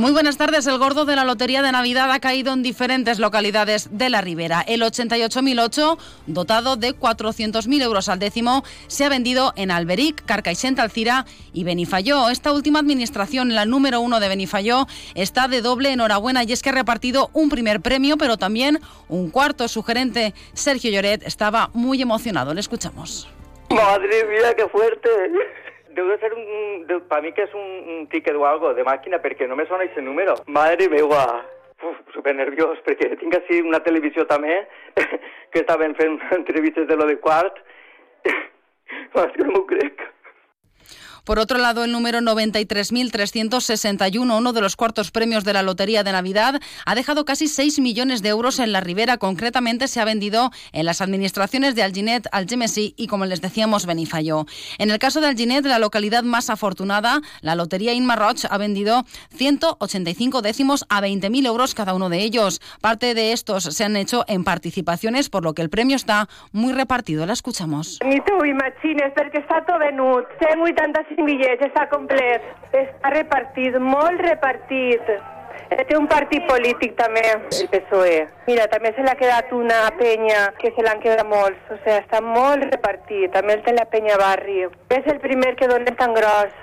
Muy buenas tardes. El gordo de la Lotería de Navidad ha caído en diferentes localidades de la Ribera. El 88.008, dotado de 400.000 euros al décimo, se ha vendido en Alberic, Carcaixent, Alcira y Benifayó. Esta última administración, la número uno de Benifayó, está de doble enhorabuena y es que ha repartido un primer premio, pero también un cuarto. Su gerente, Sergio Lloret, estaba muy emocionado. Le escuchamos. Madre mía, qué fuerte. Deu de ser un... De, para mí que és un, un ticket o algo de màquina perquè no me sona aquest número. Madre meva, Uf, super nerviós perquè tinc així una televisió també que estaven fent entrevistes de lo de quart. Que no m'ho crec. Por otro lado, el número 93.361, uno de los cuartos premios de la Lotería de Navidad, ha dejado casi 6 millones de euros en la Ribera. Concretamente, se ha vendido en las administraciones de Alginet, Algemesí y, como les decíamos, Benifayó. En el caso de Alginet, la localidad más afortunada, la Lotería Inma Roch, ha vendido 185 décimos a 20.000 euros cada uno de ellos. Parte de estos se han hecho en participaciones, por lo que el premio está muy repartido. La escuchamos. Ni tu imagines, perquè està tot venut. 185 bitllets, està complet. Està repartit, molt repartit. Té un partit polític també, el PSOE. Mira, també se l'ha quedat una penya que se l'han quedat molts. O sigui, està molt repartit. També el té la penya barri. És el primer que dona tan gros.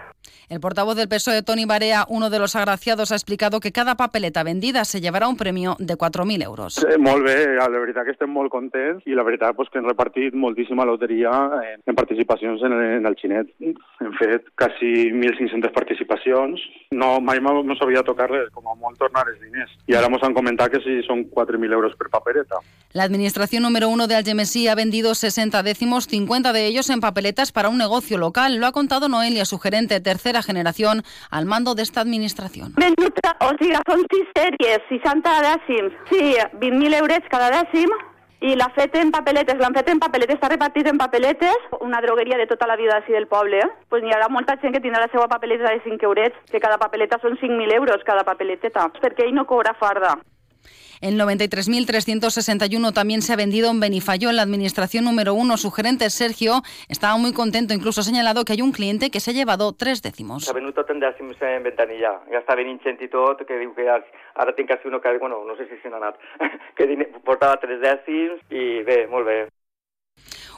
El portavoz del PSOE, Tony Barea, uno de los agraciados, ha explicado que cada papeleta vendida se llevará un premio de 4.000 euros. Eh, molt bé, la veritat que estem molt contents i la veritat pues, que hem repartit moltíssima loteria en, en participacions en, el- en el xinet. Hem fet quasi 1.500 participacions. No, mai no, s'havia tocat res, com a molt tornar els diners. I ara ens han comentat que si són 4.000 euros per papereta. La administración número uno de Algemesí ha vendido 60 décimos, 50 de ellos en papeletas para un negocio local. Lo ha contado Noelia, su gerente, tercera generación, al mando de esta administración. Venut, o sigui, són sis sèries, 60 dècims. Sí, 20.000 euros cada dècim. I l'ha fet en papeletes, l'han fet en papeletes, està repartit en papeletes, una drogueria de tota la vida així del poble. Eh? Pues hi haurà molta gent que tindrà la seva papeleta de 5 eurets, que cada papeleta són 5.000 euros cada papeleteta, perquè ell no cobra farda. El 93.361 también se ha vendido en Benifayó, en la administración número uno. Su gerente, Sergio, estaba muy contento. Incluso ha señalado que hay un cliente que se ha llevado tres décimos. Venut tot en dècims en ventanilla. Gent i tot, que diu que ara, tinc quasi bueno, no sé si se n'ha anat, que portava tres dècims i bé, molt bé.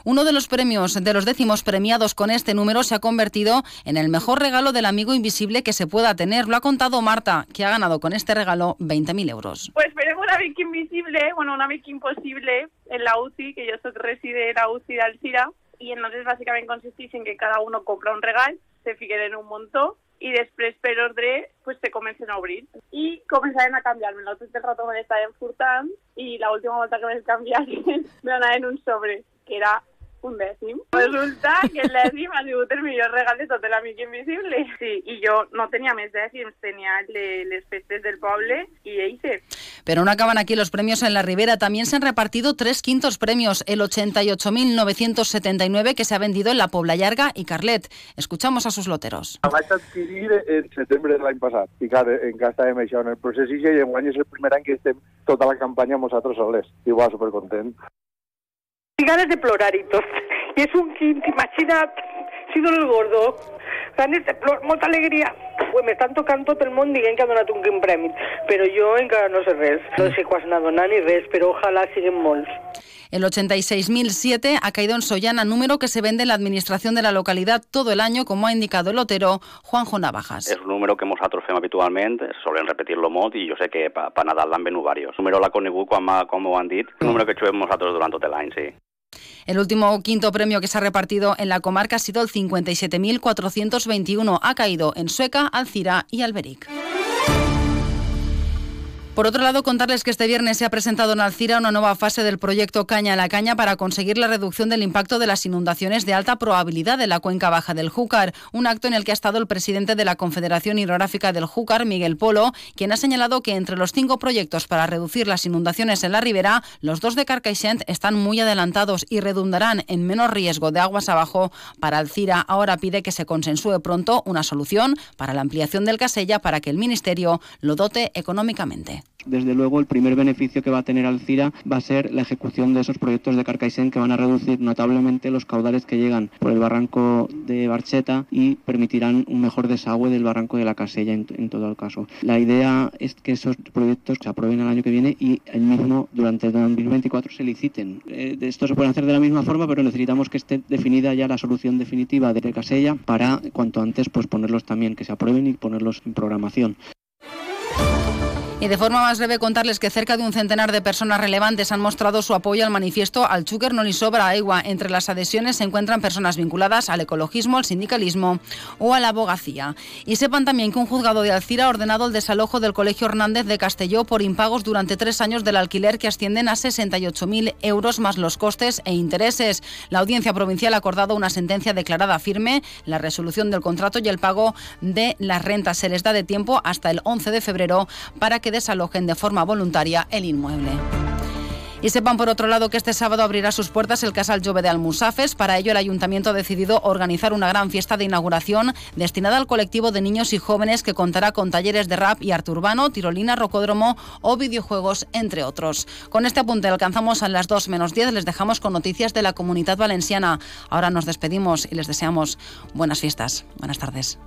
Uno de los premios, de los décimos premiados con este número, se ha convertido en el mejor regalo del amigo invisible que se pueda tener. Lo ha contado Marta, que ha ganado con este regalo 20.000 euros. Pues un amic invisible, bueno, un amic impossible en la UCI, que jo soc reside de la UCI d'Alcira, i entonces bàsicament consisteix en que cada uno compra un regal, se fiquen en un muntó, i després per ordre pues, se comencen a obrir. I començaven a canviar-me. Tot el rato me l'estaven furtant i l'última volta que me'l canviaren me donaven un sobre, que era un dècim. Resulta que el dècim ha sigut el millor regal de tot l'amic invisible. Sí, i jo no tenia més dècims, tenia le- les festes del poble i eixe. Pero no acaban aquí los premios en la Ribera. También se han repartido tres quintos premios. El 88.979 que se ha vendido en la Pobla Llarga y Carlet. Escuchamos a sus loteros. La vaig adquirir en setembre de l'any passat. I clar, encara estàvem això en el procés i ja enguany és el primer any que estem tota la campanya amb nosaltres soles. Igual, supercontent. Y ganas de plorar y todo. Y es un quint, imagina't, ha sido el gordo. Ganes de plor, molta alegria. Pues me estan tocant tot el món dient que ha donat un quin premi, però jo encara no sé res. No sé quants n'ha donat ni res, però ojalà siguin molts. El 86.007 ha caído en Sollana, número que se vende en la administración de la localidad todo el año, como ha indicado el lotero Juanjo Navajas. És un número que nosaltres fem habitualment, solen repetir-lo molt i jo sé que pa, pa Nadal l'han venut diversos. El número l'ha conegut quan, m'ha- com ho han dit, un número que juguem nosaltres durant tot l'any, sí. El último quinto premio que se ha repartido en la comarca ha sido el 57.421. Ha caído en Sueca, Alcira y Alberic. Por otro lado, contarles que este viernes se ha presentado en Alcira una nueva fase del proyecto Caña a la Caña para conseguir la reducción del impacto de las inundaciones de alta probabilidad en la cuenca baja del Júcar, un acto en el que ha estado el presidente de la Confederación Hidrográfica del Júcar, Miguel Polo, quien ha señalado que entre los cinco proyectos para reducir las inundaciones en la ribera, los dos de Carcaixent están muy adelantados y redundarán en menos riesgo de aguas abajo para Alcira. Ahora pide que se consensúe pronto una solución para la ampliación del Casella para que el Ministerio lo dote económicamente. Desde luego, el primer beneficio que va a tener Alcira va a ser la ejecución de esos proyectos de Carcaixent que van a reducir notablemente los caudales que llegan por el barranco de Barcheta y permitirán un mejor desagüe del barranco de la Casella en, en todo el caso. La idea es que esos proyectos se aprueben el año que viene y el mismo durante el 2024 se liciten. Eh, esto se puede hacer de la misma forma, pero necesitamos que esté definida ya la solución definitiva de Casella para cuanto antes pues ponerlos también, que se aprueben y ponerlos en programación. Y de forma más breve contarles que cerca de un centenar de personas relevantes han mostrado su apoyo al manifiesto Al no le sobra agua. Entre las adhesiones se encuentran personas vinculadas al ecologismo, al sindicalismo o a la abogacía. Y sepan también que un juzgado de Alcira ha ordenado el desalojo del Colegio Hernández de Castelló por impagos durante tres años del alquiler que ascienden a 68.000 euros más los costes e intereses. La audiencia provincial ha acordado una sentencia declarada firme, la resolución del contrato y el pago de las rentas. Se les da de tiempo hasta el 11 de febrero para que desalojen de forma voluntaria el inmueble. Y sepan por otro lado que este sábado abrirá sus puertas el Casal Jove de Almusafes. Para ello el ayuntamiento ha decidido organizar una gran fiesta de inauguración destinada al colectivo de niños y jóvenes que contará con talleres de rap y arte urbano, tirolina, rocódromo o videojuegos, entre otros. Con este apunte alcanzamos a las 2 menos 10. Les dejamos con noticias de la comunidad valenciana. Ahora nos despedimos y les deseamos buenas fiestas. Buenas tardes.